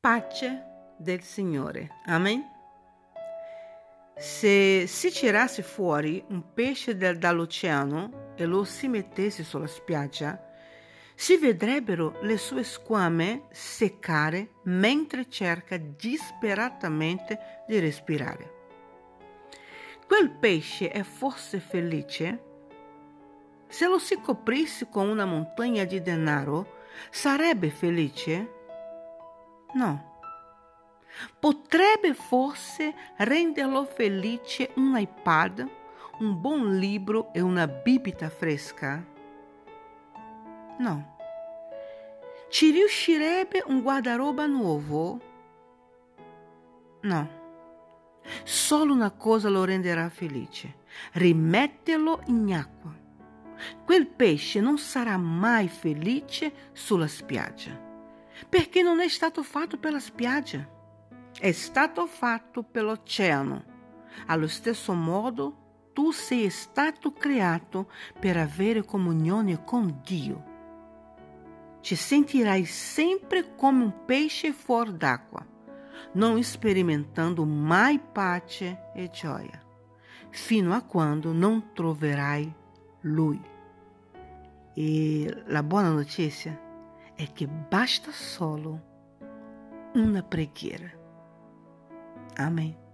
pace del Signore. Amen. Se si tirasse fuori un pesce dall'oceano e lo si mettesse sulla spiaggia, si vedrebbero le sue squame seccare mentre cerca disperatamente di respirare. Quel pesce è forse felice? Se lo si coprisse con una montagna di denaro, sarebbe felice? No. Potrebbe forse renderlo felice un iPad, un buon libro e una bibita fresca? No. Ci riuscirebbe un guardaroba nuovo? No. Solo una cosa lo renderà felice, rimetterlo in acqua. Quel pesce non sarà mai felice sulla spiaggia perché non è stato fatto per la spiaggia, è stato fatto per l'oceano. Allo stesso modo, tu sei stato creato per avere comunione con Dio. Ci sentirai sempre come un pesce fuori d'acqua, non sperimentando mai pace e gioia, fino a quando non troverai Lui. E la buona notizia è che basta solo una preghiera. Amém.